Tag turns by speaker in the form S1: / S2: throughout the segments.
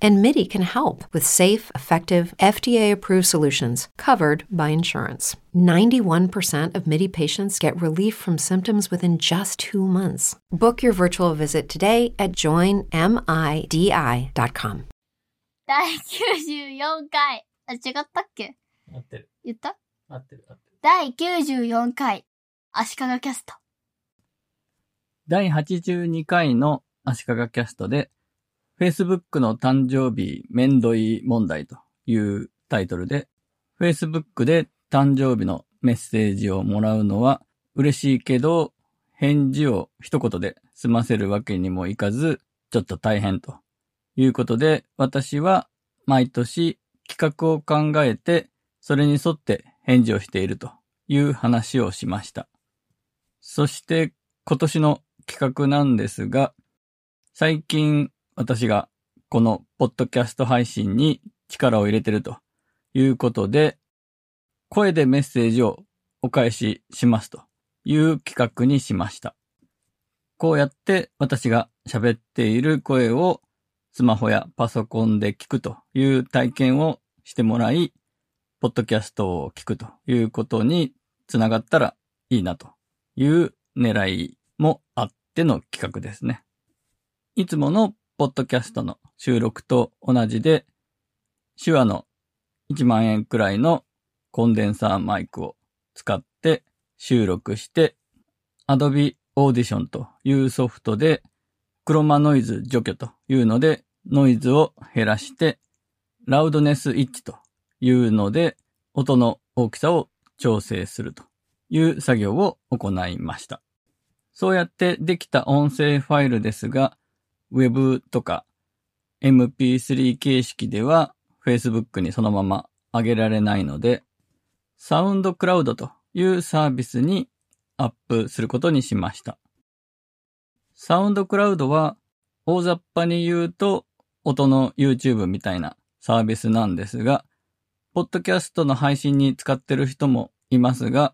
S1: And MIDI can help with safe, effective, FDA approved solutions covered by insurance. 91% of MIDI patients get relief from symptoms within just two months. Book your virtual visit today at joinmidi.com.
S2: 第94回。あ、違ったっけ
S3: 合ってる。
S2: 言った
S3: 合ってる、合ってる。
S2: 第94回。足利キャスト。
S3: 第82回の足利キャストで、 Facebook の誕生日めんどい問題というタイトルで、Facebook で誕生日のメッセージをもらうのは嬉しいけど、返事を一言で済ませるわけにもいかず、ちょっと大変ということで、私は毎年企画を考えて、それに沿って返事をしているという話をしました。そして今年の企画なんですが、最近私がこのポッドキャスト配信に力を入れてるということで、声でメッセージをお返ししますという企画にしました。こうやって私が喋っている声をスマホやパソコンで聞くという体験をしてもらい、ポッドキャストを聞くということにつながったらいいなという狙いもあっての企画ですね。いつものポッドキャストの収録と同じで、手話の1万円くらいのコンデンサーマイクを使って収録して、Adobe Audition というソフトで、クロマノイズ除去というので、ノイズを減らして、ラウドネス一致というので、音の大きさを調整するという作業を行いました。そうやってできた音声ファイルですが、Web とか MP3 形式では Facebook にそのまま上げられないので、サウンドクラウドというサービスにアップすることにしました。サウンドクラウドは大雑把に言うと音の YouTube みたいなサービスなんですが、ポッドキャストの配信に使ってる人もいますが、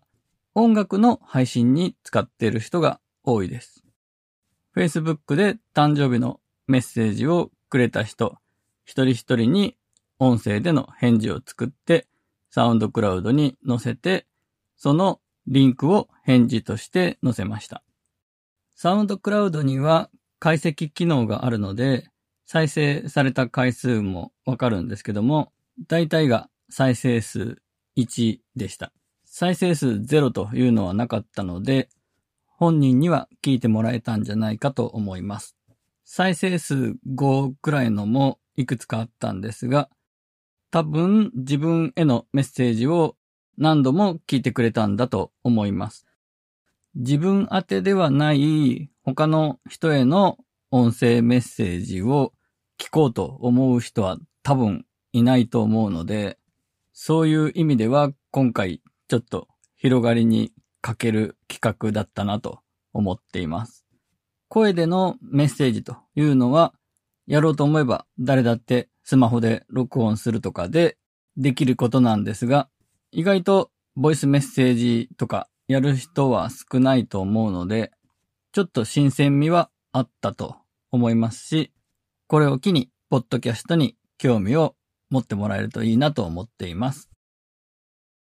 S3: 音楽の配信に使っている人が多いです。Facebook で誕生日のメッセージをくれた人、一人一人に音声での返事を作って、サウンドクラウドに載せて、そのリンクを返事として載せました。サウンドクラウドには解析機能があるので、再生された回数もわかるんですけども、大体が再生数1でした。再生数0というのはなかったので、本人には聞いてもらえたんじゃないかと思います。再生数5くらいのもいくつかあったんですが、多分自分へのメッセージを何度も聞いてくれたんだと思います。自分宛てではない他の人への音声メッセージを聞こうと思う人は多分いないと思うので、そういう意味では今回ちょっと広がりに欠ける企画だったなと思っています。声でのメッセージというのは、やろうと思えば誰だってスマホで録音するとかでできることなんですが、意外とボイスメッセージとかやる人は少ないと思うので、ちょっと新鮮味はあったと思いますし、これを機に、ポッドキャストに興味を持ってもらえるといいなと思っています。